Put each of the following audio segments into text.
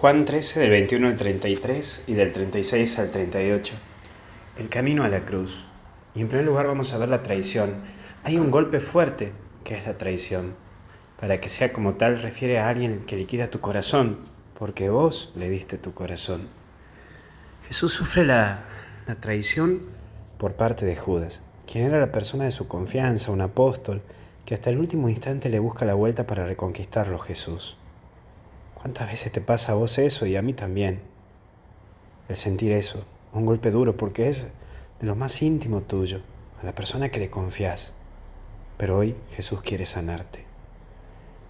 Juan 13 del 21 al 33 y del 36 al 38. El camino a la cruz. Y en primer lugar vamos a ver la traición. Hay un golpe fuerte que es la traición. Para que sea como tal refiere a alguien que liquida tu corazón, porque vos le diste tu corazón. Jesús sufre la, la traición por parte de Judas, quien era la persona de su confianza, un apóstol, que hasta el último instante le busca la vuelta para reconquistarlo Jesús. ¿Cuántas veces te pasa a vos eso y a mí también? El sentir eso, un golpe duro, porque es de lo más íntimo tuyo, a la persona que le confías. Pero hoy Jesús quiere sanarte.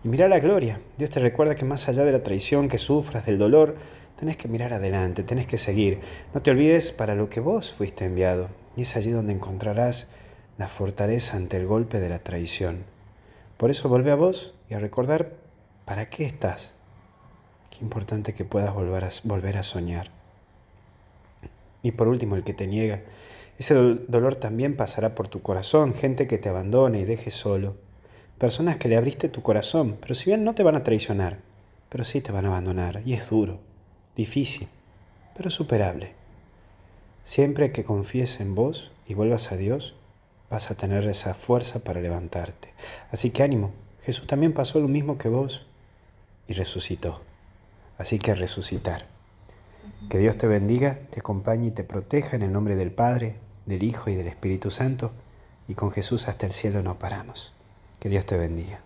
Y mira la gloria. Dios te recuerda que más allá de la traición que sufras, del dolor, tenés que mirar adelante, tenés que seguir. No te olvides para lo que vos fuiste enviado. Y es allí donde encontrarás la fortaleza ante el golpe de la traición. Por eso vuelve a vos y a recordar para qué estás Qué importante que puedas volver a, volver a soñar. Y por último, el que te niega. Ese dolor también pasará por tu corazón, gente que te abandone y deje solo. Personas que le abriste tu corazón, pero si bien no te van a traicionar, pero sí te van a abandonar. Y es duro, difícil, pero superable. Siempre que confíes en vos y vuelvas a Dios, vas a tener esa fuerza para levantarte. Así que ánimo, Jesús también pasó lo mismo que vos y resucitó. Así que resucitar. Que Dios te bendiga, te acompañe y te proteja en el nombre del Padre, del Hijo y del Espíritu Santo, y con Jesús hasta el cielo no paramos. Que Dios te bendiga.